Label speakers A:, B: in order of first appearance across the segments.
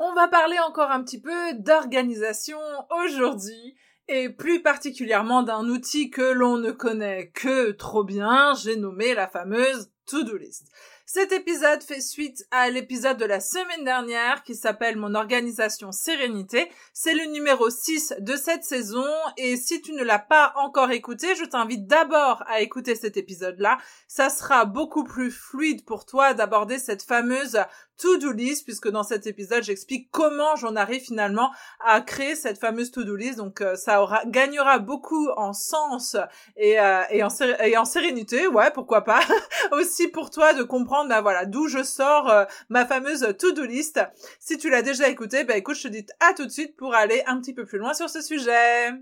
A: On va parler encore un petit peu d'organisation aujourd'hui et plus particulièrement d'un outil que l'on ne connaît que trop bien, j'ai nommé la fameuse to-do list. Cet épisode fait suite à l'épisode de la semaine dernière qui s'appelle Mon organisation sérénité. C'est le numéro 6 de cette saison et si tu ne l'as pas encore écouté, je t'invite d'abord à écouter cet épisode-là. Ça sera beaucoup plus fluide pour toi d'aborder cette fameuse to-do list puisque dans cet épisode j'explique comment j'en arrive finalement à créer cette fameuse to-do list. Donc euh, ça aura gagnera beaucoup en sens et, euh, et, en, sérénité. Ouais pourquoi pas. Aussi pour toi de comprendre bah voilà d'où je sors euh, ma fameuse to-do list. Si tu l'as déjà écouté bah écoute je te dis à tout de suite pour aller un petit peu plus loin sur ce sujet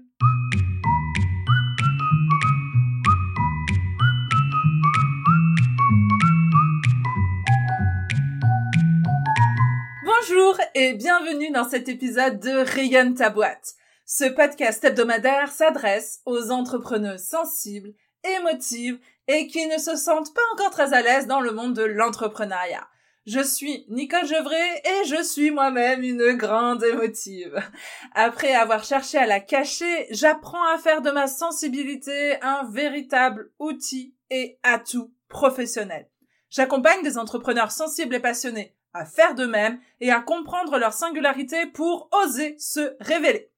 A: Bonjour et bienvenue dans cet épisode de Rayonne ta boîte. Ce podcast hebdomadaire s'adresse aux entrepreneurs sensibles, émotives et qui ne se sentent pas encore très à l'aise dans le monde de l'entrepreneuriat. Je suis Nicole Gevray et je suis moi-même une grande émotive. Après avoir cherché à la cacher, j'apprends à faire de ma sensibilité un véritable outil et atout professionnel. J'accompagne des entrepreneurs sensibles et passionnés à faire de même et à comprendre leur singularité pour oser se révéler.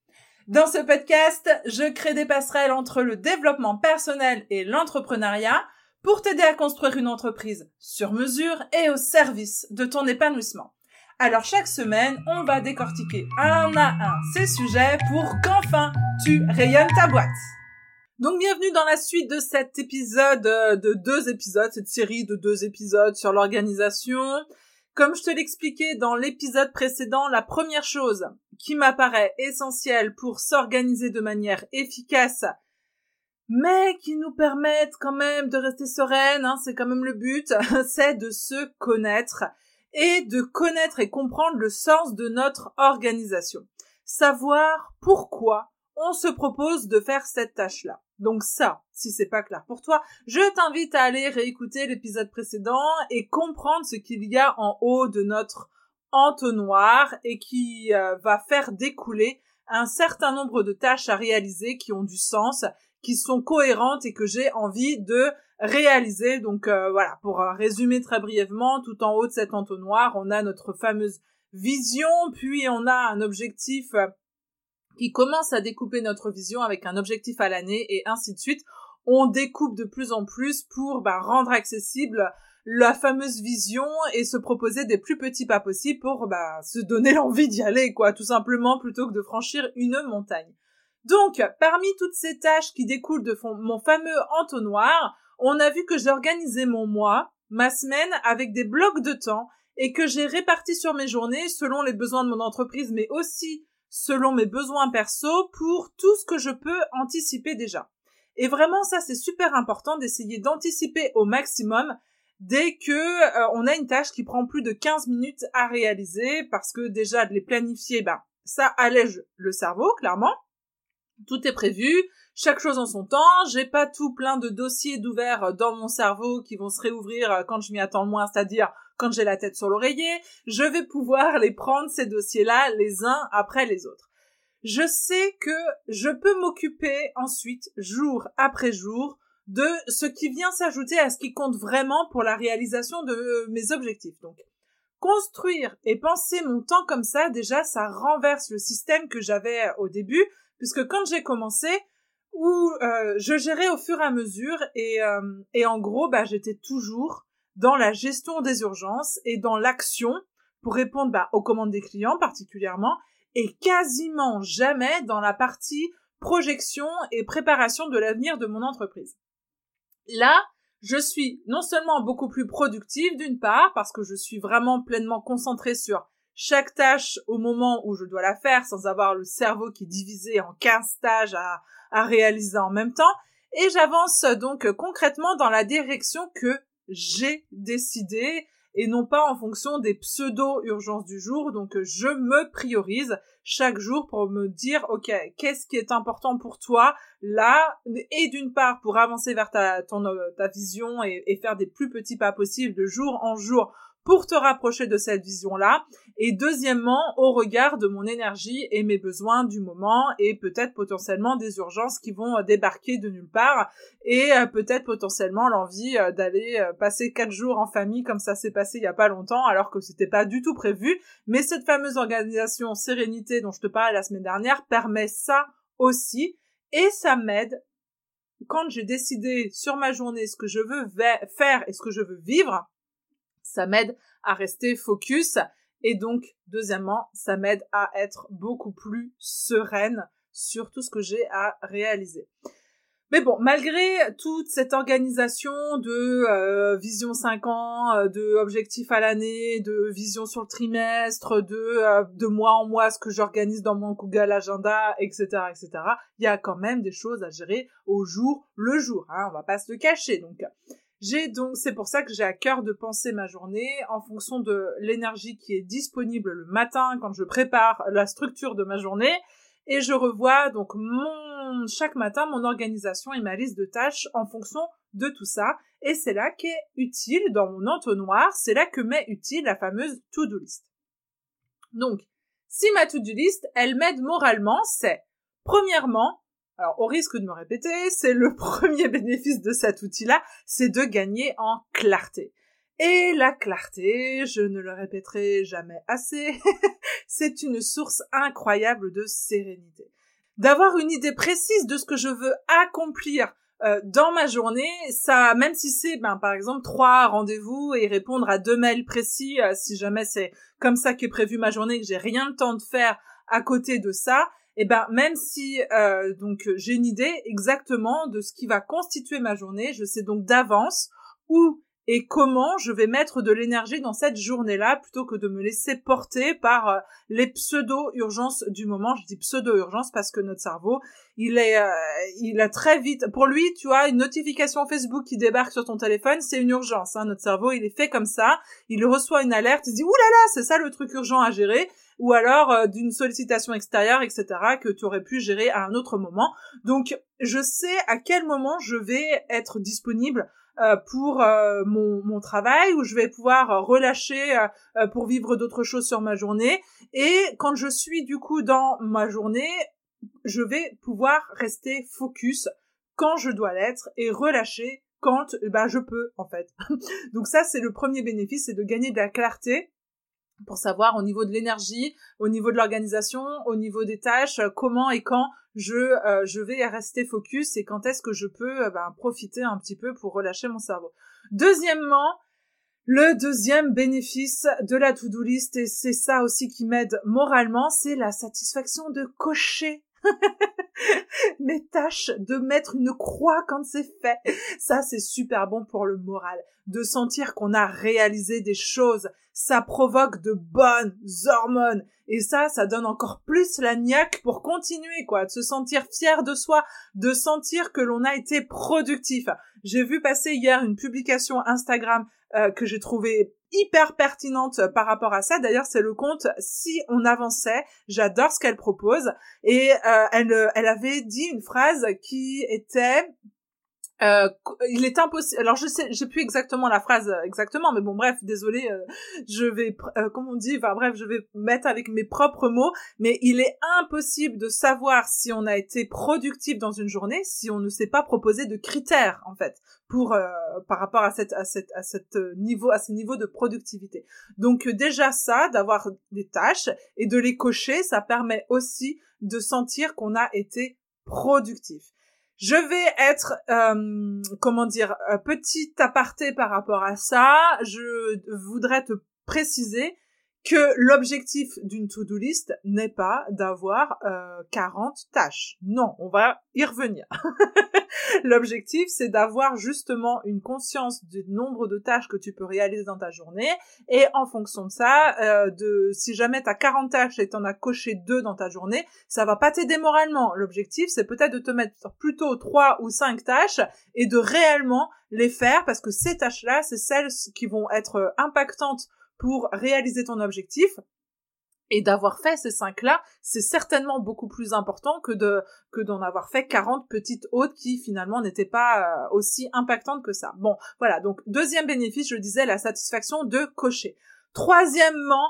A: Dans ce podcast, je crée des passerelles entre le développement personnel et l'entrepreneuriat pour t'aider à construire une entreprise sur mesure et au service de ton épanouissement. Alors chaque semaine, on va décortiquer un à un ces sujets pour qu'enfin tu rayonnes ta boîte. Donc bienvenue dans la suite de cet épisode, euh, de deux épisodes, cette série de deux épisodes sur l'organisation. Comme je te l'expliquais dans l'épisode précédent, la première chose qui m'apparaît essentielle pour s'organiser de manière efficace, mais qui nous permette quand même de rester sereine, hein, c'est quand même le but, c'est de se connaître et de connaître et comprendre le sens de notre organisation. Savoir pourquoi on se propose de faire cette tâche-là. Donc ça, si c'est pas clair pour toi, je t'invite à aller réécouter l'épisode précédent et comprendre ce qu'il y a en haut de notre entonnoir et qui euh, va faire découler un certain nombre de tâches à réaliser qui ont du sens, qui sont cohérentes et que j'ai envie de réaliser. Donc euh, voilà, pour euh, résumer très brièvement, tout en haut de cet entonnoir, on a notre fameuse vision, puis on a un objectif qui commence à découper notre vision avec un objectif à l'année et ainsi de suite. On découpe de plus en plus pour bah, rendre accessible la fameuse vision et se proposer des plus petits pas possibles pour bah, se donner l'envie d'y aller, quoi, tout simplement, plutôt que de franchir une montagne. Donc, parmi toutes ces tâches qui découlent de mon fameux entonnoir, on a vu que j'ai organisé mon mois, ma semaine, avec des blocs de temps et que j'ai réparti sur mes journées selon les besoins de mon entreprise, mais aussi selon mes besoins perso pour tout ce que je peux anticiper déjà. Et vraiment, ça, c'est super important d'essayer d'anticiper au maximum dès que euh, on a une tâche qui prend plus de 15 minutes à réaliser parce que déjà de les planifier, ben, ça allège le cerveau, clairement. Tout est prévu, chaque chose en son temps, j'ai pas tout plein de dossiers d'ouverts dans mon cerveau qui vont se réouvrir quand je m'y attends le moins, c'est-à-dire quand j'ai la tête sur l'oreiller, je vais pouvoir les prendre, ces dossiers-là, les uns après les autres. Je sais que je peux m'occuper ensuite, jour après jour, de ce qui vient s'ajouter à ce qui compte vraiment pour la réalisation de mes objectifs. Donc, construire et penser mon temps comme ça, déjà, ça renverse le système que j'avais au début, puisque quand j'ai commencé, où euh, je gérais au fur et à mesure, et, euh, et en gros, bah, j'étais toujours dans la gestion des urgences et dans l'action pour répondre bah, aux commandes des clients particulièrement et quasiment jamais dans la partie projection et préparation de l'avenir de mon entreprise. Là, je suis non seulement beaucoup plus productive d'une part parce que je suis vraiment pleinement concentrée sur chaque tâche au moment où je dois la faire sans avoir le cerveau qui est divisé en 15 tâches à, réaliser en même temps. Et j'avance donc concrètement dans la direction que j'ai décidé et non pas en fonction des pseudo-urgences du jour. Donc je me priorise chaque jour pour me dire, ok, qu'est-ce qui est important pour toi là? Et d'une part, pour avancer vers ta, ta vision et, faire des plus petits pas possibles de jour en jour pour te rapprocher de cette vision-là. Et deuxièmement, au regard de mon énergie et mes besoins du moment et peut-être potentiellement des urgences qui vont débarquer de nulle part et euh, peut-être potentiellement l'envie euh, d'aller euh, passer quatre jours en famille comme ça s'est passé il y a pas longtemps alors que c'était pas du tout prévu. Mais cette fameuse organisation sérénité dont je te parlais la semaine dernière permet ça aussi et ça m'aide quand j'ai décidé sur ma journée ce que je veux faire et ce que je veux vivre, ça m'aide à rester focus et donc deuxièmement, ça m'aide à être beaucoup plus sereine sur tout ce que j'ai à réaliser. Mais bon, malgré toute cette organisation de euh, vision 5 ans, euh, de objectifs à l'année, de vision sur le trimestre, de euh, de mois en mois, ce que j'organise dans mon Google Agenda, etc., etc., il y a quand même des choses à gérer au jour le jour. Hein, on va pas se cacher. Donc, j'ai donc, c'est pour ça que j'ai à cœur de penser ma journée en fonction de l'énergie qui est disponible le matin quand je prépare la structure de ma journée et je revois donc mon chaque matin mon organisation et ma liste de tâches en fonction de tout ça et c'est là qu'est utile dans mon entonnoir, c'est là que m'est utile la fameuse to-do list. Donc, si ma to-do list, elle m'aide moralement, c'est premièrement, alors au risque de me répéter, c'est le premier bénéfice de cet outil-là, c'est de gagner en clarté. Et la clarté, je ne le répéterai jamais assez, c'est une source incroyable de sérénité. D'avoir une idée précise de ce que je veux accomplir euh, dans ma journée, ça, même si c'est, ben, par exemple, trois rendez-vous et répondre à deux mails précis, euh, si jamais c'est comme ça qu'est prévu ma journée, que j'ai rien le temps de faire à côté de ça, et eh ben même si euh, donc j'ai une idée exactement de ce qui va constituer ma journée, je sais donc d'avance où et comment je vais mettre de l'énergie dans cette journée-là plutôt que de me laisser porter par euh, les pseudo-urgences du moment. Je dis pseudo-urgence parce que notre cerveau, il est, euh, il a très vite, pour lui, tu vois, une notification Facebook qui débarque sur ton téléphone, c'est une urgence. Hein. Notre cerveau, il est fait comme ça. Il reçoit une alerte, il se dit, oulala, c'est ça le truc urgent à gérer ou alors euh, d'une sollicitation extérieure, etc., que tu aurais pu gérer à un autre moment. Donc, je sais à quel moment je vais être disponible euh, pour euh, mon, mon, travail, où je vais pouvoir euh, relâcher pour vivre d'autres choses sur ma journée. Et quand je suis du coup dans ma journée, je vais pouvoir rester focus quand je dois l'être et relâcher quand bah, je peux en fait. Donc ça c'est le premier bénéfice, c'est de gagner de la clarté pour savoir au niveau de l'énergie, au niveau de l'organisation, au niveau des tâches, euh, comment et quand je euh, je vais rester focus et quand est-ce que je peux euh, ben, profiter un petit peu pour relâcher mon cerveau. Deuxièmement, le deuxième bénéfice de la to-do list, et c'est ça aussi qui m'aide moralement, c'est la satisfaction de cocher mes tâches, de mettre une croix quand c'est fait. Ça, c'est super bon pour le moral. De sentir qu'on a réalisé des choses. Ça provoque de bonnes hormones. Et ça, ça donne encore plus la niaque pour continuer, quoi. De se sentir fier de soi. De sentir que l'on a été productif. J'ai vu passer hier une publication Instagram euh, que j'ai trouvé hyper pertinente par rapport à ça. D'ailleurs, c'est le compte Si on avançait. J'adore ce qu'elle propose. Et euh, elle, elle avait dit une phrase qui était euh, il est impossible. Alors je sais, j'ai plus exactement la phrase euh, exactement, mais bon bref, désolé, euh, je vais, euh, comme on dit, enfin bref, je vais mettre avec mes propres mots. Mais il est impossible de savoir si on a été productif dans une journée si on ne s'est pas proposé de critères en fait pour par rapport à cette à cette à cette niveau à ces niveaux de productivité. Donc déjà ça, d'avoir des tâches et de les cocher, ça permet aussi de sentir qu'on a été productif. Je vais être, euh, comment dire, petit aparté par rapport à ça. Je voudrais te préciser que l'objectif d'une to-do list n'est pas d'avoir euh, 40 tâches. Non, on va y revenir. L'objectif, c'est d'avoir justement une conscience du nombre de tâches que tu peux réaliser dans ta journée et en fonction de ça, euh, de si jamais tu as 40 tâches et tu en as coché deux dans ta journée, ça va pas t'aider moralement. L'objectif, c'est peut-être de te mettre plutôt trois ou cinq tâches et de réellement les faire parce que ces tâches-là, c'est celles qui vont être impactantes pour réaliser ton objectif. Et d'avoir fait ces cinq-là, c'est certainement beaucoup plus important que de que d'en avoir fait 40 petites autres qui finalement n'étaient pas euh, aussi impactantes que ça. Bon, voilà. Donc deuxième bénéfice, je disais la satisfaction de cocher. Troisièmement,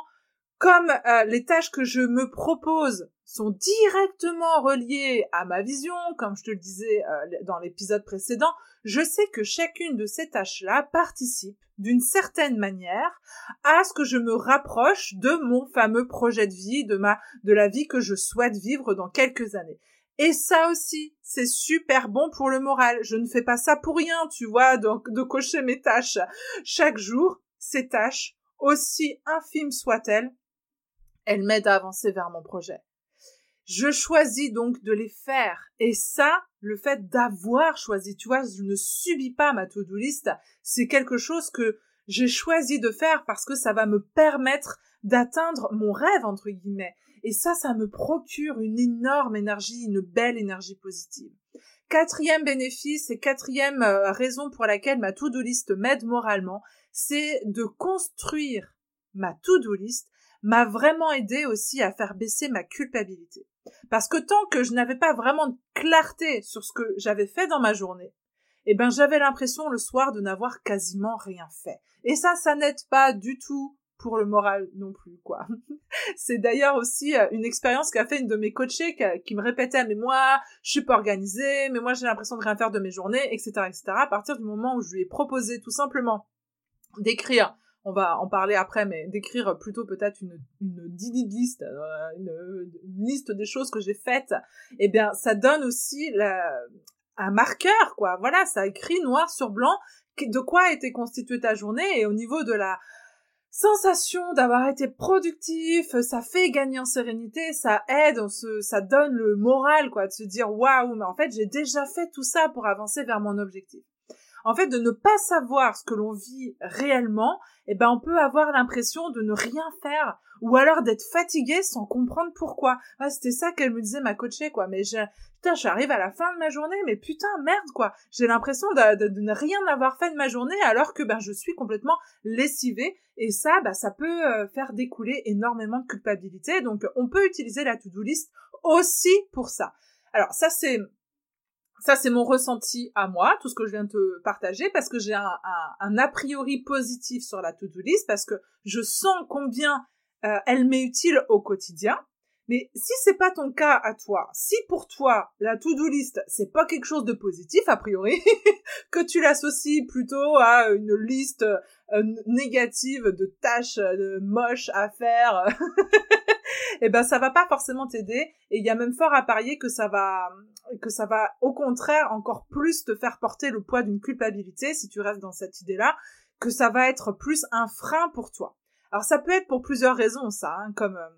A: comme euh, les tâches que je me propose sont directement reliées à ma vision, comme je te le disais euh, dans l'épisode précédent, je sais que chacune de ces tâches-là participe d'une certaine manière à ce que je me rapproche de mon fameux projet de vie, de ma, de la vie que je souhaite vivre dans quelques années. Et ça aussi, c'est super bon pour le moral. Je ne fais pas ça pour rien, tu vois, donc de cocher mes tâches chaque jour. Ces tâches, aussi infimes soient-elles, elles m'aident à avancer vers mon projet. Je choisis donc de les faire. Et ça, le fait d'avoir choisi, tu vois, je ne subis pas ma to-do list, c'est quelque chose que j'ai choisi de faire parce que ça va me permettre d'atteindre mon rêve, entre guillemets. Et ça, ça me procure une énorme énergie, une belle énergie positive. Quatrième bénéfice et quatrième euh, raison pour laquelle ma to-do list m'aide moralement, c'est de construire ma to-do list m'a vraiment aidé aussi à faire baisser ma culpabilité. Parce que tant que je n'avais pas vraiment de clarté sur ce que j'avais fait dans ma journée, eh ben j'avais l'impression le soir de n'avoir quasiment rien fait. Et ça, ça n'aide pas du tout pour le moral non plus, quoi. c'est d'ailleurs aussi euh, une expérience qu'a fait une de mes coachées qui, me répétait, mais moi, je suis pas organisée, mais moi, j'ai l'impression de rien faire de mes journées, etc., etc. À partir du moment où je lui ai proposé tout simplement d'écrire on va en parler après, mais d'écrire plutôt peut-être une, une liste, euh, une, liste des choses que j'ai faites, eh bien, ça donne aussi un marqueur, quoi. Voilà, ça écrit noir sur blanc de quoi été constituée ta journée et au niveau de la sensation d'avoir été productif, ça fait gagner en sérénité, ça aide, ça donne le moral, quoi, de se dire waouh, mais en fait, j'ai déjà fait tout ça pour avancer vers mon objectif en fait, de ne pas savoir ce que l'on vit réellement, eh ben, on peut avoir l'impression de ne rien faire, ou alors d'être fatigué sans comprendre pourquoi. Ah, c'était ça qu'elle me disait ma coachée, quoi. Mais je, putain, j'arrive à la fin de ma journée, mais putain, merde, quoi. J'ai l'impression de, ne rien avoir fait de ma journée, alors que, ben, je suis complètement lessivée. Et ça, bah, ça peut euh, faire découler énormément de culpabilité. Donc, on peut utiliser la to-do list aussi pour ça. Alors, ça, c'est ça, c'est mon ressenti à moi, tout ce que je viens de te partager, parce que j'ai un, a priori positif sur la to-do list, parce que je sens combien euh, elle m'est utile au quotidien. Mais si c'est pas ton cas à toi, si pour toi la to-do list c'est pas quelque chose de positif a priori, que tu l'associes plutôt à une liste euh, négative de tâches de moches à faire, eh ben ça va pas forcément t'aider et il y a même fort à parier que ça va que ça va au contraire encore plus te faire porter le poids d'une culpabilité si tu restes dans cette idée-là, que ça va être plus un frein pour toi. Alors ça peut être pour plusieurs raisons ça, hein, comme euh,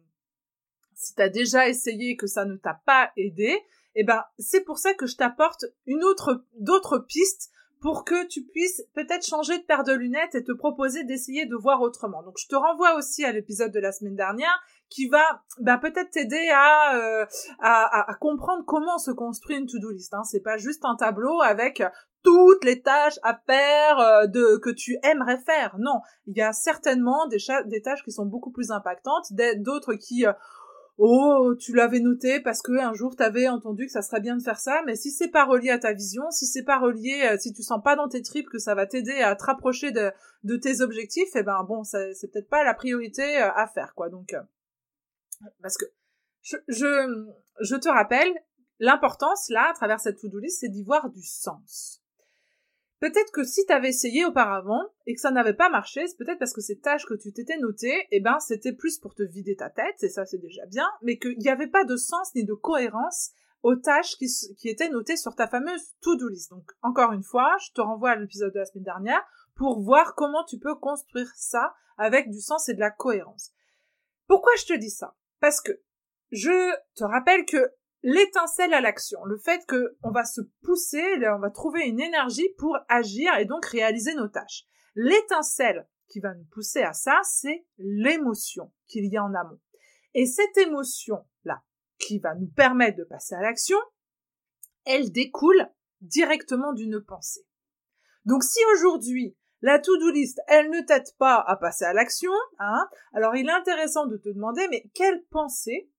A: si tu as déjà essayé que ça ne t'a pas aidé, eh ben c'est pour ça que je t'apporte une autre d'autres pistes pour que tu puisses peut-être changer de paire de lunettes et te proposer d'essayer de voir autrement. Donc je te renvoie aussi à l'épisode de la semaine dernière qui va ben, peut-être t'aider à, euh, à, à, comprendre comment se construit une to-do list. Hein. C'est pas juste un tableau avec toutes les tâches à faire euh, de que tu aimerais faire. Non, il y a certainement des, des tâches qui sont beaucoup plus impactantes, d'autres qui euh, oh tu l'avais noté parce que un jour t'avais entendu que ça serait bien de faire ça mais si c'est pas relié à ta vision si c'est pas relié euh, si tu sens pas dans tes tripes que ça va t'aider à te rapprocher de, de tes objectifs eh ben bon c'est peut-être pas la priorité euh, à faire quoi. Donc euh, parce que je, je, je te rappelle l'importance là à travers cette to-do list c'est d'y voir du sens Peut-être que si tu avais essayé auparavant et que ça n'avait pas marché, c'est peut-être parce que ces tâches que tu t'étais notées, eh ben, c'était plus pour te vider ta tête, et ça c'est déjà bien, mais qu'il n'y avait pas de sens ni de cohérence aux tâches qui, qui étaient notées sur ta fameuse to-do list. Donc, encore une fois, je te renvoie à l'épisode de la semaine dernière pour voir comment tu peux construire ça avec du sens et de la cohérence. Pourquoi je te dis ça? Parce que je te rappelle que l'étincelle à l'action, le fait que on va se pousser, on va trouver une énergie pour agir et donc réaliser nos tâches. L'étincelle qui va nous pousser à ça, c'est l'émotion qu'il y a en amont. Et cette émotion-là, qui va nous permettre de passer à l'action, elle découle directement d'une pensée. Donc si aujourd'hui, La to-do list, elle ne t'aide pas à passer à l'action, hein. Alors il est intéressant de te demander, mais quelles pensées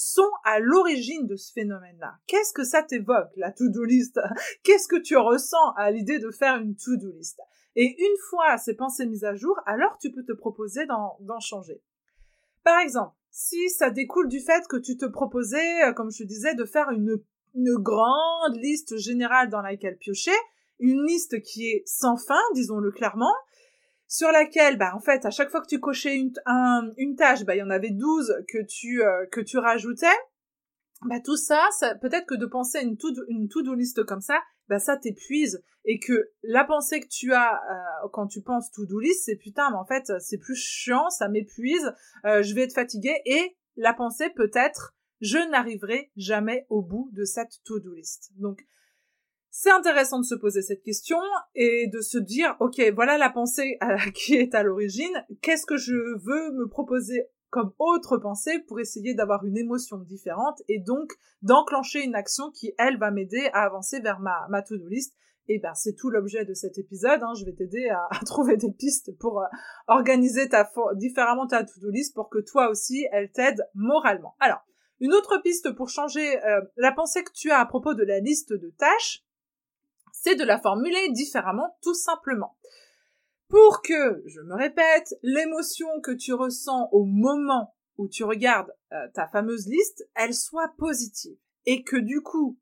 A: sont à l'origine de ce phénomène-là. Qu'est-ce que ça t'évoque, la to-do list? Qu'est-ce que tu ressens à l'idée de faire une to-do list? Et une fois ces pensées mises à jour, alors tu peux te proposer d'en changer. Par exemple, si ça découle du fait que tu te proposais, euh, comme je te disais, de faire une, une grande liste générale dans laquelle piocher, une liste qui est sans fin, disons-le clairement, sur laquelle, bah, en fait, à chaque fois que tu cochais une, une tâche, bah, il y en avait 12 que tu, euh, que tu rajoutais. Bah, tout ça, ça peut-être que de penser une to-do une list comme ça, bah, ça t'épuise. Et que la pensée que tu as euh, quand tu penses to-do list, c'est putain, mais en fait, c'est plus chiant, ça m'épuise, euh, je vais être fatigué. Et la pensée peut être, je n'arriverai jamais au bout de cette to-do list. Donc, c'est intéressant de se poser cette question et de se dire, ok, voilà la pensée qui est à l'origine, qu'est-ce que je veux me proposer comme autre pensée pour essayer d'avoir une émotion différente et donc d'enclencher une action qui, elle, va m'aider à avancer vers ma, ma to-do list? Et ben, c'est tout l'objet de cet épisode. Hein. Je vais t'aider à, trouver des pistes pour euh, organiser ta différemment ta to-do list pour que toi aussi, elle t'aide moralement. Alors, une autre piste pour changer euh, la pensée que tu as à propos de la liste de tâches, de la formuler différemment tout simplement. Pour que, je me répète, l'émotion que tu ressens au moment où tu regardes euh, ta fameuse liste, elle soit positive. Et que du coup,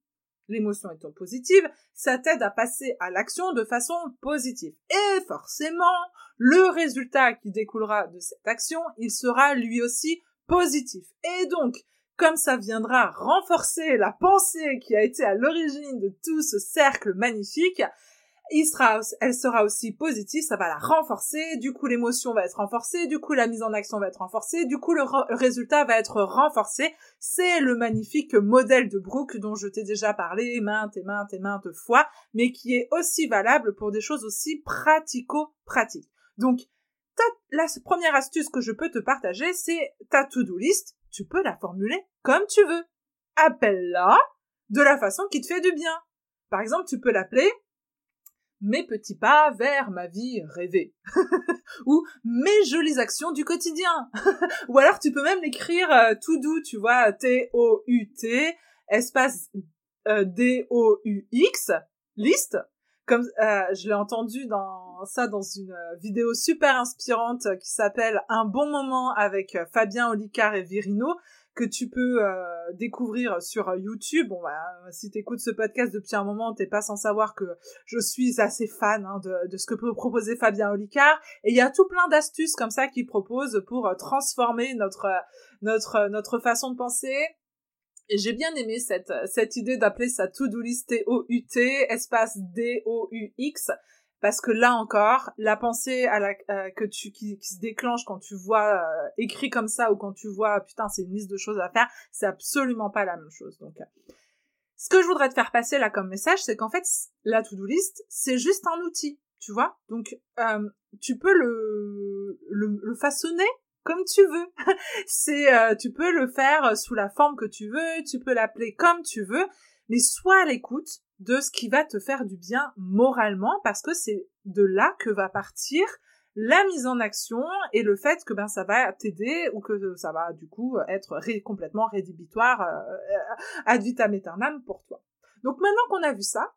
A: l'émotion étant positive, ça t'aide à passer à l'action de façon positive. Et forcément, le résultat qui découlera de cette action, il sera lui aussi positif. Et donc, comme ça viendra renforcer la pensée qui a été à l'origine de tout ce cercle magnifique, il sera, elle sera aussi positive, ça va la renforcer, du coup l'émotion va être renforcée, du coup la mise en action va être renforcée, du coup le, résultat va être renforcé. C'est le magnifique modèle de Brooke dont je t'ai déjà parlé maintes et maintes et maintes fois, mais qui est aussi valable pour des choses aussi pratico-pratiques. Donc, la première astuce que je peux te partager, c'est ta to-do list tu peux la formuler comme tu veux. Appelle-la de la façon qui te fait du bien. Par exemple, tu peux l'appeler mes petits pas vers ma vie rêvée. ou mes jolies actions du quotidien. ou alors tu peux même l'écrire euh, tout doux, tu vois, T-O-U-T, espace euh, D-O-U-X, liste. Comme euh, je l'ai entendu dans ça dans une euh, vidéo super inspirante qui s'appelle Un bon moment avec euh, Fabien Olicard et Virino que tu peux découvrir sur YouTube. Bon, bah, si t'écoutes ce podcast depuis un moment, t'es pas sans savoir que je suis assez fan hein, de, de, ce que peut proposer Fabien Olicard. Et il y a tout plein d'astuces comme ça qu'il propose pour transformer notre notre notre façon de penser, et j'ai bien aimé cette, cette idée d'appeler sa to-do list T-O-U-T, espace D-O-U-X, parce que là encore, la pensée à la, euh, que tu, qui, se déclenche quand tu vois euh, écrit comme ça ou quand tu vois, putain, c'est une liste de choses à faire, c'est absolument pas la même chose. Donc, euh, ce que je voudrais te faire passer là comme message, c'est qu'en fait, la to-do list, c'est juste un outil, tu vois. Donc, tu peux le, le, le façonner comme tu veux. c'est, euh, tu peux le faire euh, sous la forme que tu veux, tu peux l'appeler comme tu veux, mais sois à l'écoute de ce qui va te faire du bien moralement parce que c'est de là que va partir la mise en action et le fait que ben ça va t'aider ou que ça va du coup être complètement rédhibitoire euh, ad vitam aeternam pour toi. Donc maintenant qu'on a vu ça,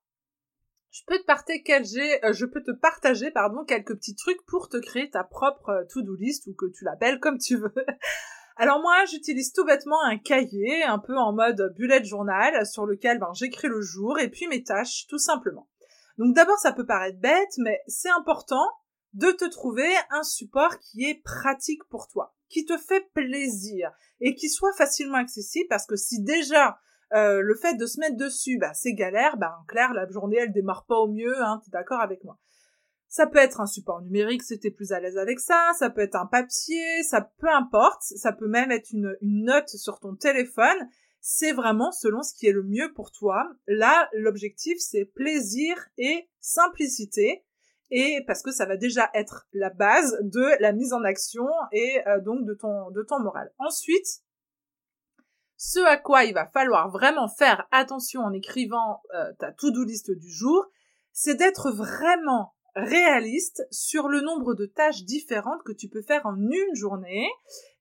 A: je peux te partager, euh, je peux te partager, pardon, quelques petits trucs pour te créer ta propre euh, to-do list ou que tu l'appelles comme tu veux. Alors moi, j'utilise tout bêtement un cahier, un peu en mode bullet journal, sur lequel ben, j'écris le jour et puis mes tâches, tout simplement. Donc d'abord, ça peut paraître bête, mais c'est important de te trouver un support qui est pratique pour toi, qui te fait plaisir et qui soit facilement accessible parce que si déjà euh, le fait de se mettre dessus, bah, c'est galère, bah, en clair, la journée, elle démarre pas au mieux, hein, t'es d'accord avec moi. Ça peut être un support numérique si t'es plus à l'aise avec ça, ça peut être un papier, ça peu importe, ça peut même être une, note sur ton téléphone, c'est vraiment selon ce qui est le mieux pour toi. Là, l'objectif, c'est plaisir et simplicité, et parce que ça va déjà être la base de la mise en action et euh, donc de ton, de ton moral. Ensuite, ce à quoi il va falloir vraiment faire attention en écrivant euh, ta to-do list du jour, c'est d'être vraiment réaliste sur le nombre de tâches différentes que tu peux faire en une journée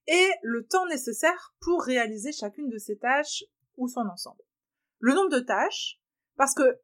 A: et le temps nécessaire pour réaliser chacune de ces tâches ou son ensemble. Le nombre de tâches, parce que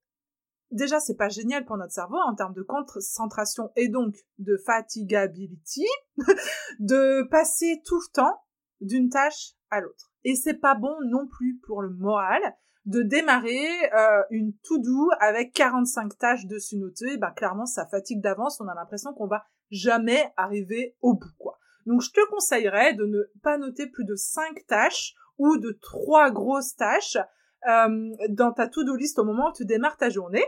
A: déjà c'est pas génial pour notre cerveau en termes de concentration et donc de fatigability, de passer tout le temps d'une tâche à l'autre. Et c'est pas bon non plus pour le moral de démarrer euh, une to-do avec 45 tâches dessus notées. Ben clairement ça fatigue d'avance, on a l'impression qu'on va jamais arriver au bout quoi. Donc je te conseillerais de ne pas noter plus de 5 tâches ou de 3 grosses tâches euh, dans ta to-do list au moment où tu démarres ta journée.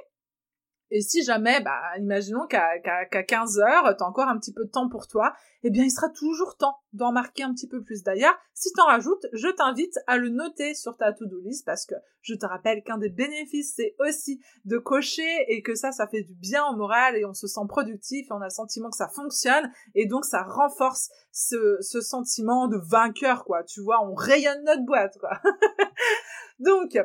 A: Et si jamais, bah, imaginons qu'à qu'à 15 heures, t'as encore un petit peu de temps pour toi, eh bien, il sera toujours temps d'en marquer un petit peu plus. D'ailleurs, si t'en rajoutes, je t'invite à le noter sur ta to-do list parce que je te rappelle qu'un des bénéfices, c'est aussi de cocher et que ça, ça fait du bien au moral et on se sent productif et on a le sentiment que ça fonctionne et donc ça renforce ce, ce sentiment de vainqueur, quoi. Tu vois, on rayonne notre boîte, quoi. donc,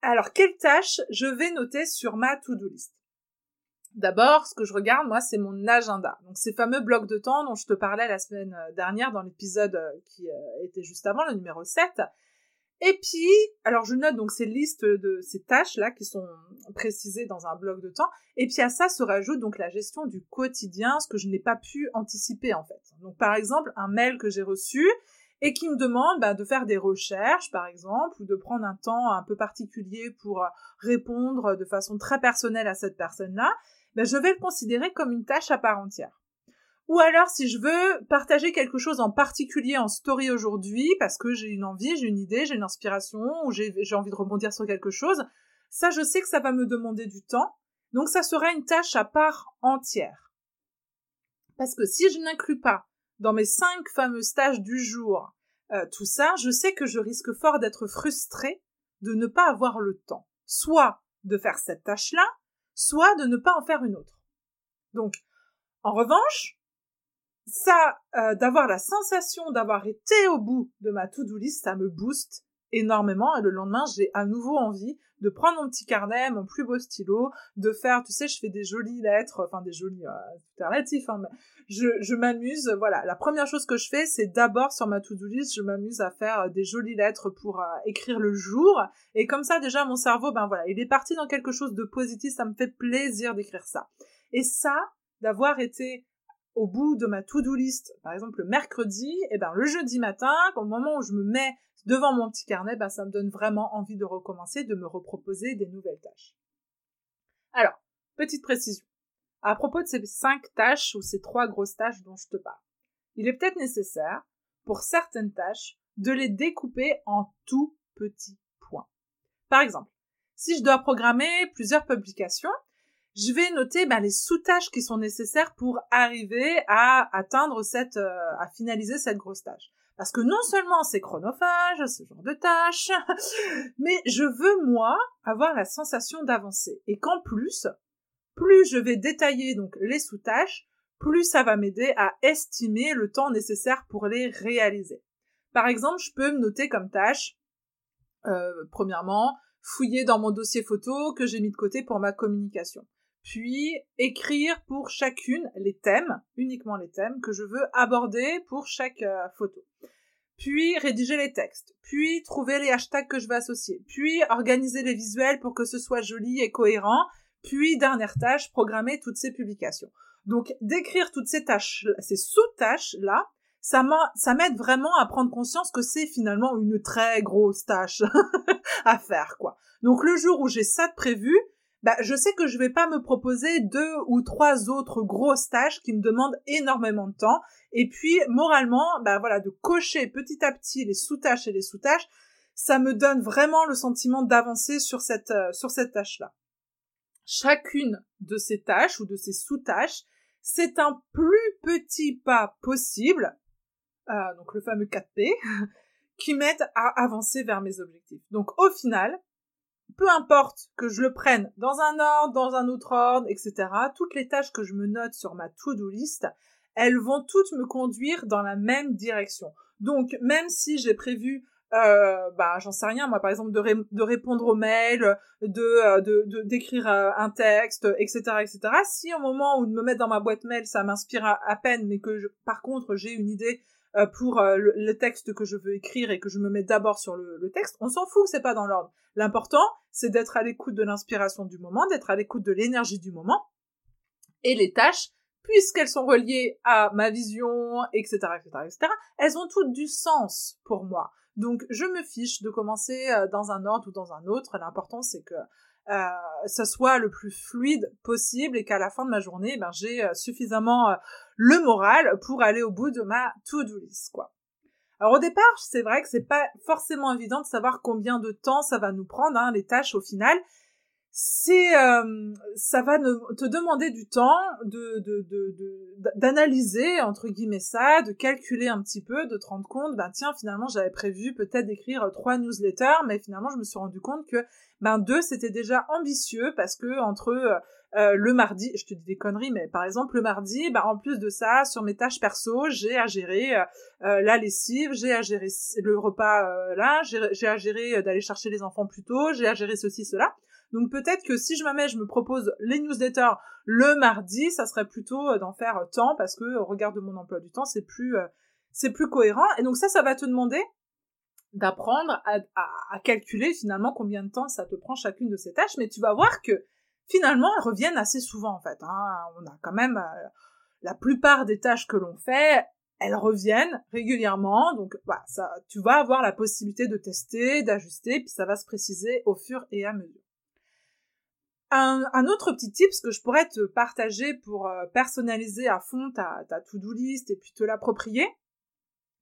A: alors, quelle tâche je vais noter sur ma to-do list? D'abord, ce que je regarde, moi, c'est mon agenda. Donc, ces fameux blocs de temps dont je te parlais la semaine euh, dernière dans l'épisode euh, qui euh, était juste avant, le numéro 7. Et puis, alors je note donc ces listes de ces tâches-là qui sont précisées dans un bloc de temps. Et puis à ça se rajoute donc la gestion du quotidien, ce que je n'ai pas pu anticiper en fait. Donc par exemple, un mail que j'ai reçu et qui me demande bah, de faire des recherches par exemple, ou de prendre un temps un peu particulier pour répondre de façon très personnelle à cette personne-là ben je vais le considérer comme une tâche à part entière. Ou alors, si je veux partager quelque chose en particulier en story aujourd'hui, parce que j'ai une envie, j'ai une idée, j'ai une inspiration, ou j'ai envie de rebondir sur quelque chose, ça, je sais que ça va me demander du temps, donc ça sera une tâche à part entière. Parce que si je n'inclus pas dans mes cinq fameuses tâches du jour euh, tout ça, je sais que je risque fort d'être frustrée de ne pas avoir le temps, soit de faire cette tâche-là, soit de ne pas en faire une autre. Donc, en revanche, ça, euh, d'avoir la sensation d'avoir été au bout de ma to-do list, ça me booste énormément et le lendemain, j'ai à nouveau envie de prendre mon petit carnet, mon plus beau stylo, de faire, tu sais, je fais des jolies lettres, enfin des jolies, euh, relatif, hein, je, je m'amuse, voilà. La première chose que je fais, c'est d'abord sur ma to-do list, je m'amuse à faire euh, des jolies lettres pour euh, écrire le jour, et comme ça, déjà, mon cerveau, ben voilà, il est parti dans quelque chose de positif, ça me fait plaisir d'écrire ça. Et ça, d'avoir été au bout de ma to-do list, par exemple le mercredi, et eh ben le jeudi matin, au moment où je me mets devant mon petit carnet, ben ça me donne vraiment envie de recommencer, de me reproposer des nouvelles tâches. Alors, petite précision. À propos de ces cinq tâches ou ces trois grosses tâches dont je te parle, il est peut-être nécessaire, pour certaines tâches, de les découper en tout petits points. Par exemple, si je dois programmer plusieurs publications, je vais noter ben, les sous-tâches qui sont nécessaires pour arriver à atteindre cette, euh, à finaliser cette grosse tâche. Parce que non seulement c'est chronophage, ce genre de tâches, mais je veux, moi, avoir la sensation d'avancer. Et qu'en plus, plus je vais détailler donc les sous-tâches, plus ça va m'aider à estimer le temps nécessaire pour les réaliser. Par exemple, je peux me noter comme tâche, euh, premièrement, fouiller dans mon dossier photo que j'ai mis de côté pour ma communication puis écrire pour chacune les thèmes, uniquement les thèmes que je veux aborder pour chaque euh, photo. Puis rédiger les textes, puis trouver les hashtags que je veux associer, puis organiser les visuels pour que ce soit joli et cohérent, puis dernière tâche, programmer toutes ces publications. Donc d'écrire toutes ces tâches, ces sous-tâches là, ça m'aide vraiment à prendre conscience que c'est finalement une très grosse tâche à faire quoi. Donc le jour où j'ai ça de prévu, bah, je sais que je vais pas me proposer deux ou trois autres grosses tâches qui me demandent énormément de temps. Et puis, moralement, bah voilà, de cocher petit à petit les sous-tâches et les sous-tâches, ça me donne vraiment le sentiment d'avancer sur cette, euh, sur cette tâche-là. Chacune de ces tâches ou de ces sous-tâches, c'est un plus petit pas possible, euh, donc le fameux 4P, qui m'aide à avancer vers mes objectifs. Donc au final, peu importe que je le prenne dans un ordre, dans un autre ordre, etc., toutes les tâches que je me note sur ma to-do list, elles vont toutes me conduire dans la même direction. Donc, même si j'ai prévu euh, bah j'en sais rien moi par exemple de, répondre aux mails de euh, d'écrire euh, un texte etc etc si au moment où de me mettre dans ma boîte mail ça m'inspire à, peine mais que par contre j'ai une idée euh, pour le, texte que je veux écrire et que je me mets d'abord sur le, texte on s'en fout c'est pas dans l'ordre l'important c'est d'être à l'écoute de l'inspiration du moment d'être à l'écoute de l'énergie du moment et les tâches puisqu'elles sont reliées à ma vision, etc., etc., etc., elles ont toutes du sens pour moi. Donc, je me fiche de commencer euh, dans un ordre ou dans un autre. L'important, c'est que euh, ça soit le plus fluide possible et qu'à la fin de ma journée, ben, j'ai euh, suffisamment euh, le moral pour aller au bout de ma to-do list, quoi. Alors au départ, c'est vrai que c'est pas forcément évident de savoir combien de temps ça va nous prendre, hein, les tâches au final, c'est euh, ça va te demander du temps de d'analyser entre guillemets ça, de calculer un petit peu, de te rendre compte ben tiens finalement j'avais prévu peut-être d'écrire euh, trois newsletters mais finalement je me suis rendu compte que ben deux c'était déjà ambitieux parce que entre euh, le mardi, je te dis des conneries, mais par exemple le mardi, ben en plus de ça, sur mes tâches perso, j'ai à gérer la lessive, j'ai à gérer le repas là, j'ai à gérer d'aller chercher les enfants plus tôt, j'ai à gérer ceci, cela. Donc peut-être que si je me mets, je me propose les newsletters le mardi, ça serait plutôt euh, d'en faire euh, temps parce que au regard de mon emploi du temps, c'est plus euh, c'est plus cohérent. Et donc ça, ça va te demander d'apprendre à, calculer finalement combien de temps ça te prend chacune de ces tâches, mais tu vas voir que finalement elles reviennent assez souvent en fait. Hein. On a quand même la plupart des tâches que l'on fait, elles reviennent régulièrement, donc voilà, ça, tu vas avoir la possibilité de tester, d'ajuster, puis ça va se préciser au fur et à mesure. Un, autre petit tip que je pourrais te partager pour euh, personnaliser à fond ta, ta to-do list et puis te l'approprier,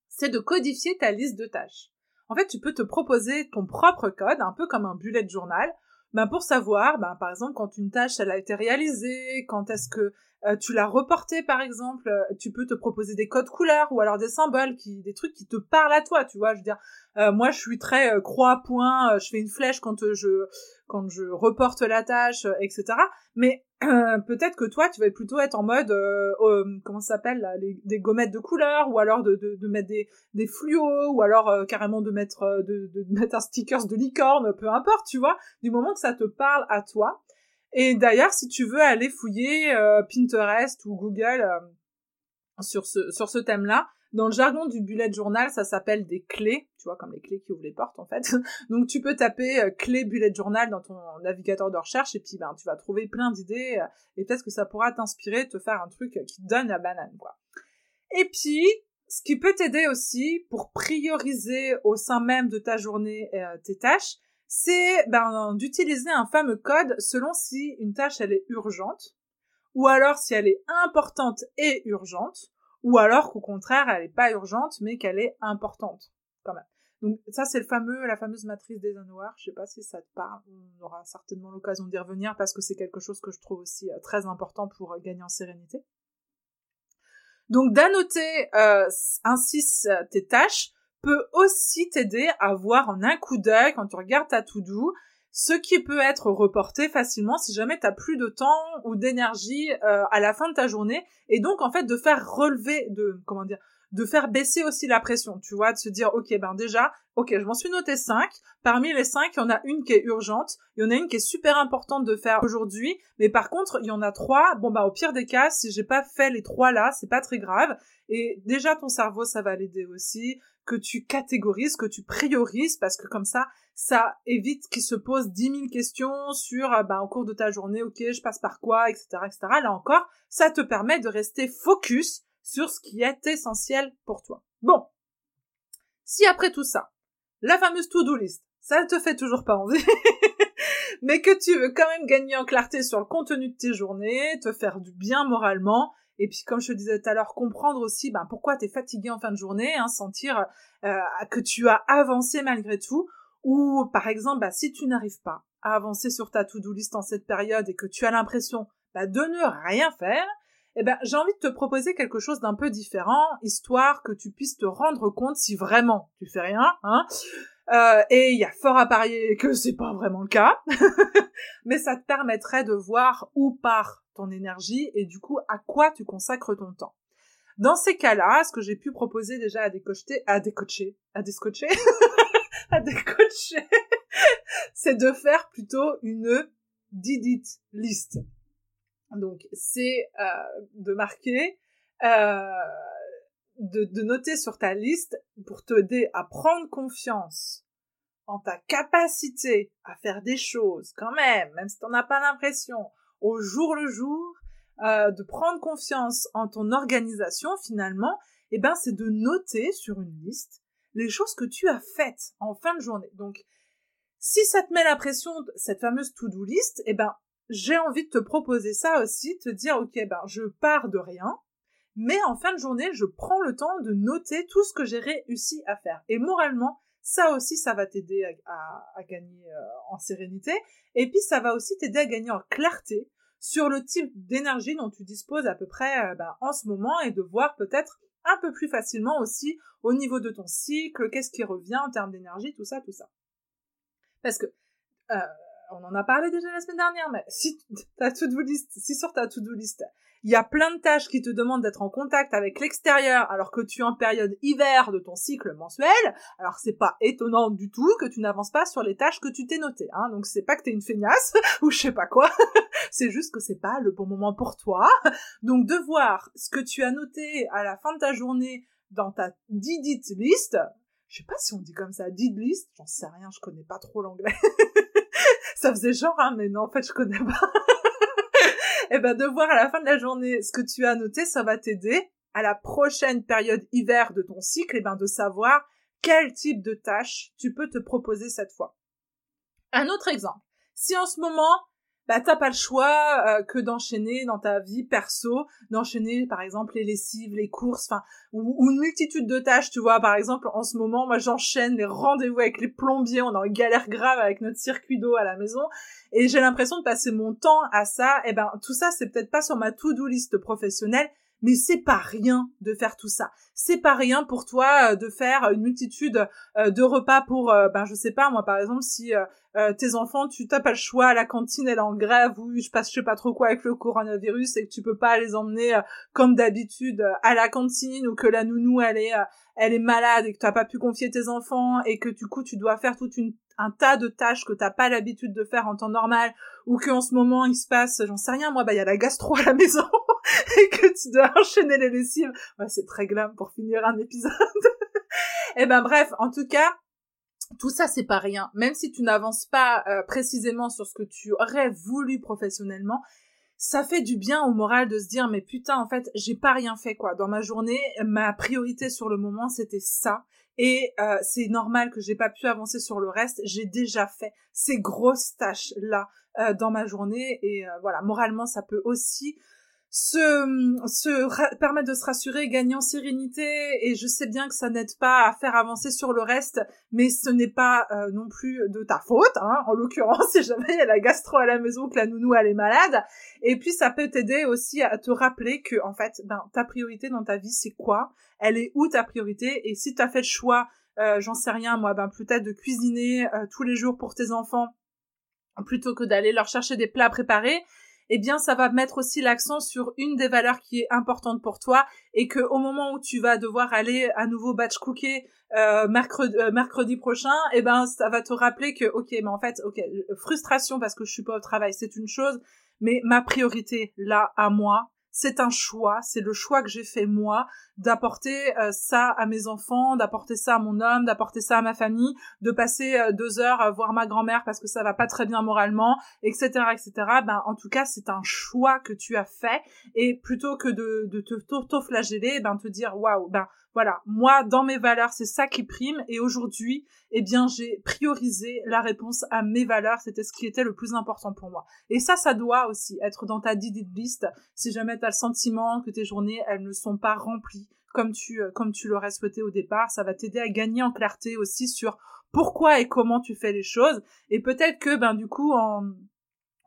A: c'est de codifier ta liste de tâches. En fait, tu peux te proposer ton propre code, un peu comme un bullet journal, ben pour savoir, ben par exemple, quand une tâche a été réalisée, quand est-ce que euh, tu l'as reportée par exemple, euh, tu peux te proposer des codes couleurs ou alors des symboles, qui, des trucs qui te parlent à toi, tu vois. Je veux dire, moi je suis très croix point, je fais une flèche quand je quand je reporte la tâche, euh, etc. Mais peut-être que toi, tu vas plutôt être en mode, euh, euh comment ça s'appelle, des gommettes de couleur, ou alors de, de, de mettre des, des fluos, ou alors euh, carrément de mettre, de, de mettre un stickers de licorne, peu importe, tu vois, du moment que ça te parle à toi. Et d'ailleurs, si tu veux aller fouiller Pinterest ou Google sur ce, sur ce thème-là, dans le jargon du bullet journal, ça s'appelle des clés, tu vois, comme les clés qui ouvrent les portes en fait. Donc tu peux taper euh, clé bullet journal dans ton navigateur de recherche et puis ben tu vas trouver plein d'idées euh, et peut-être que ça pourra t'inspirer, te faire un truc qui donne la banane quoi. Et puis ce qui peut t'aider aussi pour prioriser au sein même de ta journée euh, tes tâches, c'est ben, d'utiliser un fameux code selon si une tâche elle est urgente ou alors si elle est importante et urgente ou alors qu'au contraire, elle n'est pas urgente, mais qu'elle est importante, quand même. Donc ça, c'est le fameux, la fameuse matrice des noirs. Je sais pas si ça te parle. On aura certainement l'occasion d'y revenir parce que c'est quelque chose que je trouve aussi euh, très important pour euh, gagner en sérénité. Donc d'annoter euh, ainsi tes tâches peut aussi t'aider à voir en un coup d'œil quand tu regardes ta to-do ce qui peut être reporté facilement si jamais t'as plus de temps ou d'énergie euh, à la fin de ta journée. Et donc en fait de faire relever de comment dire de faire baisser aussi la pression, tu vois, de se dire, ok, ben déjà, ok, je m'en suis noté 5. Parmi les 5, il y en a une qui est urgente, il y en a une qui est super importante de faire aujourd'hui, mais par contre, il y en a trois. Bon, bah, au pire des cas, si j'ai pas fait les trois là, c'est pas très grave. Et déjà, ton cerveau, ça va l'aider aussi, que tu catégorises, que tu priorises, parce que comme ça, ça évite qu'il se pose 10 000 questions sur, bah, au cours de ta journée, ok, je passe par quoi, etc., etc. Là encore, ça te permet de rester focus sur ce qui est essentiel pour toi. Bon. Si après tout ça, la fameuse to-do list, ça ne te fait toujours pas envie, mais que tu veux quand même gagner en clarté sur le contenu de tes journées, te faire du bien moralement, et puis comme je te disais tout à l'heure, comprendre aussi ben, pourquoi tu es fatigué en fin de journée, hein, sentir euh, que tu as avancé malgré tout, ou par exemple, bah, si tu n'arrives pas à avancer sur ta to-do list en cette période et que tu as l'impression bah, de ne rien faire, eh ben, j'ai envie de te proposer quelque chose d'un peu différent, histoire que tu puisses te rendre compte si vraiment tu fais rien, hein. Euh, et il y a fort à parier que c'est pas vraiment le cas, mais ça te permettrait de voir où part ton énergie et du coup à quoi tu consacres ton temps. Dans ces cas-là, ce que j'ai pu proposer déjà à des à des à des scotchés, c'est de faire plutôt une did it list. Donc, c'est euh, de marquer, euh, de, de noter sur ta liste pour t'aider à prendre confiance en ta capacité à faire des choses quand même, même si t'en as pas l'impression, au jour le jour, euh, de prendre confiance en ton organisation finalement, eh ben c'est de noter sur une liste les choses que tu as faites en fin de journée. Donc si ça te met la pression, cette fameuse to-do list, eh ben j'ai envie de te proposer ça aussi, te dire ok ben je pars de rien, mais en fin de journée je prends le temps de noter tout ce que j'ai réussi à faire. Et moralement, ça aussi, ça va t'aider à, gagner euh, en sérénité. Et puis, ça va aussi t'aider à gagner en clarté sur le type d'énergie dont tu disposes à peu près euh, bah, en ce moment et de voir peut-être un peu plus facilement aussi au niveau de ton cycle, qu'est-ce qui revient en termes d'énergie, tout ça, tout ça. Parce que euh, on en a parlé déjà la semaine dernière, mais si ta to-do list, si sur ta to-do list, il y a plein de tâches qui te demandent d'être en contact avec l'extérieur alors que tu es en période hiver de ton cycle mensuel, alors c'est pas étonnant du tout que tu n'avances pas sur les tâches que tu t'es notées, hein. Donc c'est pas que t'es une feignasse ou je sais pas quoi, c'est juste que c'est pas le bon moment pour toi. Donc de voir ce que tu as noté à la fin de ta journée dans ta did list, je sais pas si on dit comme ça, did list, j'en sais rien, je connais pas trop l'anglais. ça faisait genre, hein, mais non, en fait, je connais pas. et eh ben, de voir à la fin de la journée ce que tu as noté, ça va t'aider à la prochaine période hiver de ton cycle, et eh ben, de savoir quel type de tâche tu peux te proposer cette fois. Un autre exemple. Si en ce moment, bah t'as pas le choix euh, que d'enchaîner dans ta vie perso, d'enchaîner par exemple les lessives, les courses, enfin ou, une multitude de tâches, tu vois. Par exemple, en ce moment, moi j'enchaîne les rendez-vous avec les plombiers, on est en galère grave avec notre circuit d'eau à la maison et j'ai l'impression de passer mon temps à ça. Et eh ben tout ça c'est peut-être pas sur ma to-do list professionnelle, mais c'est pas rien de faire tout ça. C'est pas rien pour toi euh, de faire une multitude euh, de repas pour, ben je sais pas moi par exemple si tes enfants tu t'as pas le choix, la cantine elle est en grève ou je passe je sais pas trop quoi avec le coronavirus et que tu peux pas les emmener comme d'habitude à la cantine ou que la nounou elle est elle est malade et que tu n'as pas pu confier tes enfants et que du coup tu dois faire toute une un tas de tâches que t'as pas l'habitude de faire en temps normal ou qu'en ce moment il se passe j'en sais rien moi bah il y a la gastro à la maison et que tu dois enchaîner les lessives. Ouais, c'est très glam pour finir un épisode. Et eh ben bref en tout cas tout ça c'est pas rien. Même si tu n'avances pas euh, précisément sur ce que tu aurais voulu professionnellement ça fait du bien au moral de se dire mais putain en fait j'ai pas rien fait quoi. Dans ma journée ma priorité sur le moment c'était ça. Et euh, c'est normal que j'ai pas pu avancer sur le reste. J'ai déjà fait ces grosses tâches là euh, dans ma journée. Et euh, voilà moralement ça peut aussi se, se permettre de se rassurer, gagner en sérénité, et je sais bien que ça n'aide pas à faire avancer sur le reste, mais ce n'est pas euh, non plus de ta faute, hein, en l'occurrence, si jamais il y a la gastro à la maison, que la nounou elle est malade, et puis ça peut t'aider aussi à te rappeler que, en fait, ben, ta priorité dans ta vie, c'est quoi? Elle est où ta priorité? Et si tu as fait le choix, euh, j'en sais rien, moi, ben peut-être de cuisiner euh, tous les jours pour tes enfants, plutôt que d'aller leur chercher des plats préparés, eh bien ça va mettre aussi l'accent sur une des valeurs qui est importante pour toi et que au moment où tu vas devoir aller à nouveau batch cooker euh, mercredi, euh, mercredi prochain, eh ben ça va te rappeler que ok mais en fait ok frustration parce que je suis pas au travail c'est une chose mais ma priorité là à moi c'est un choix, c'est le choix que j'ai fait moi d'apporter euh, ça à mes enfants, d'apporter ça à mon homme, d'apporter ça à ma famille, de passer euh, deux heures à voir ma grand-mère parce que ça va pas très bien moralement, etc., etc. Ben en tout cas c'est un choix que tu as fait et plutôt que de, de te t'auto-flageller, ben te dire waouh, ben voilà, moi, dans mes valeurs, c'est ça qui prime. Et aujourd'hui, eh bien, j'ai priorisé la réponse à mes valeurs. C'était ce qui était le plus important pour moi. Et ça, ça doit aussi être dans ta did list. Si jamais tu le sentiment que tes journées, elles ne sont pas remplies comme tu, euh, comme tu l'aurais souhaité au départ, ça va t'aider à gagner en clarté aussi sur pourquoi et comment tu fais les choses. Et peut-être que, ben, du coup, en,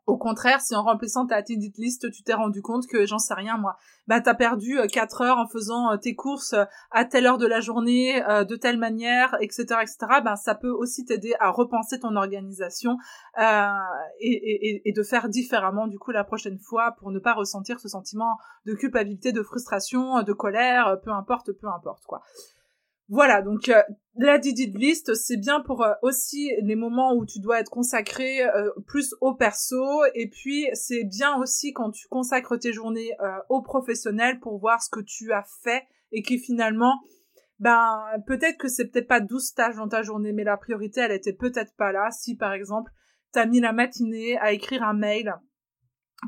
A: au contraire, si en remplissant ta to list, tu t'es rendu compte que, j'en sais rien moi, bah t'as perdu 4 euh, heures en faisant euh, tes courses euh, à telle heure de la journée, de telle manière, etc., etc. Ben ça peut aussi t'aider à repenser ton organisation et, et, de faire différemment du coup la prochaine fois pour ne pas ressentir ce sentiment de culpabilité, de frustration, de colère, peu importe, peu importe quoi. Voilà, donc euh, la did list, c'est bien pour euh, aussi les moments où tu dois être consacré euh, plus au perso, et puis c'est bien aussi quand tu consacres tes journées au professionnel pour voir ce que tu as fait et qui finalement, ben peut-être que c'est peut-être pas 12 tâches dans ta journée, mais la priorité elle était peut-être pas là. Si par exemple t'as mis la matinée à écrire un mail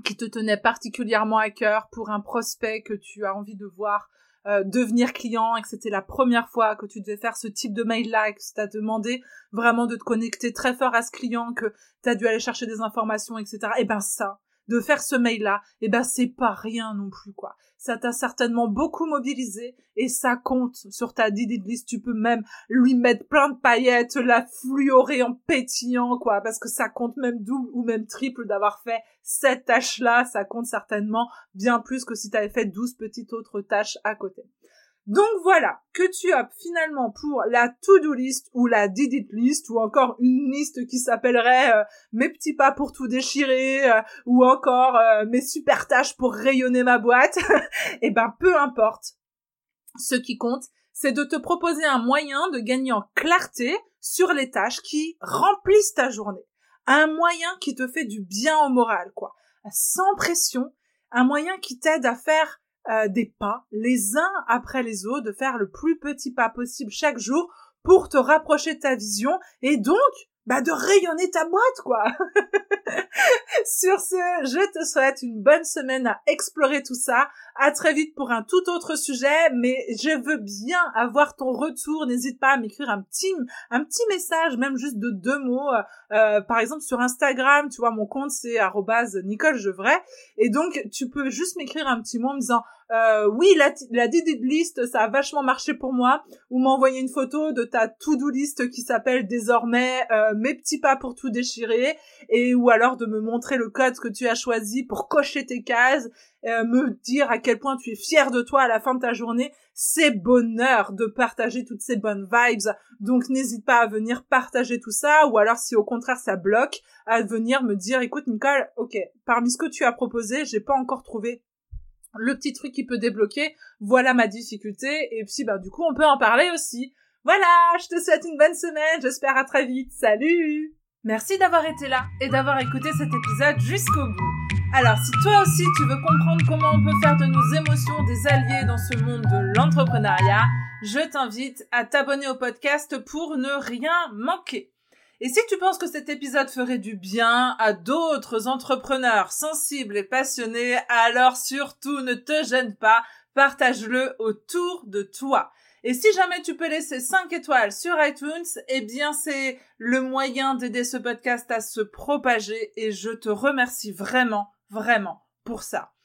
A: qui te tenait particulièrement à cœur pour un prospect que tu as envie de voir euh, devenir client et que c'était la première fois que tu devais faire ce type de mail-là que t'as demandé vraiment de te connecter très fort à ce client, que t'as dû aller chercher des informations, etc. Et ben ça, de faire ce mail-là, et ben c'est pas rien non plus, quoi ça t'a certainement beaucoup mobilisé et ça compte sur ta Didid list. Tu peux même lui mettre plein de paillettes, la fluorer en pétillant, quoi, parce que ça compte même double ou même triple d'avoir fait cette tâche-là. Ça compte certainement bien plus que si t'avais fait 12 petites autres tâches à côté. Donc voilà, que tu optes finalement pour la to-do list ou la did list ou encore une liste qui s'appellerait euh, mes petits pas pour tout déchirer euh, ou encore euh, mes super tâches pour rayonner ma boîte, eh ben peu importe. Ce qui compte, c'est de te proposer un moyen de gagner en clarté sur les tâches qui remplissent ta journée. Un moyen qui te fait du bien au moral, quoi. Sans pression, un moyen qui t'aide à faire euh, des pas, les uns après les autres, de faire le plus petit pas possible chaque jour pour te rapprocher de ta vision. Et donc bah de rayonner ta boîte quoi. Sur ce, je te souhaite une bonne semaine à explorer tout ça. À très vite pour un tout autre sujet, mais je veux bien avoir ton retour. N'hésite pas à m'écrire un petit un petit message, même juste de deux mots. Euh, par exemple sur Instagram, tu vois mon compte c'est Nicole Gevray et donc tu peux juste m'écrire un petit mot en me disant euh, oui, la, la list, ça a vachement marché pour moi. Ou m'envoyer une photo de ta to-do list qui s'appelle désormais euh, mes petits pas pour tout déchirer. Et ou alors de me montrer le code que tu as choisi pour cocher tes cases, euh, me dire à quel point tu es fier de toi à la fin de ta journée. C'est bonheur de partager toutes ces bonnes vibes. Donc n'hésite pas à venir partager tout ça. Ou alors si au contraire ça bloque, à venir me dire écoute Nicole, ok, parmi ce que tu as proposé, j'ai pas encore trouvé le petit truc qui peut débloquer, voilà ma difficulté, et puis bah du coup on peut en parler aussi. Voilà, je te souhaite une bonne semaine, j'espère à très vite, salut Merci d'avoir été là et d'avoir écouté cet épisode jusqu'au bout. Alors si toi aussi tu veux comprendre comment on peut faire de nos émotions des alliés dans ce monde de l'entrepreneuriat, je t'invite à t'abonner au podcast pour ne rien manquer. Et si tu penses que cet épisode ferait du bien à d'autres entrepreneurs sensibles et passionnés, alors surtout ne te gêne pas, partage-le autour de toi. Et si jamais tu peux laisser 5 étoiles sur iTunes, eh bien c'est le moyen d'aider ce podcast à se propager et je te remercie vraiment, vraiment pour ça.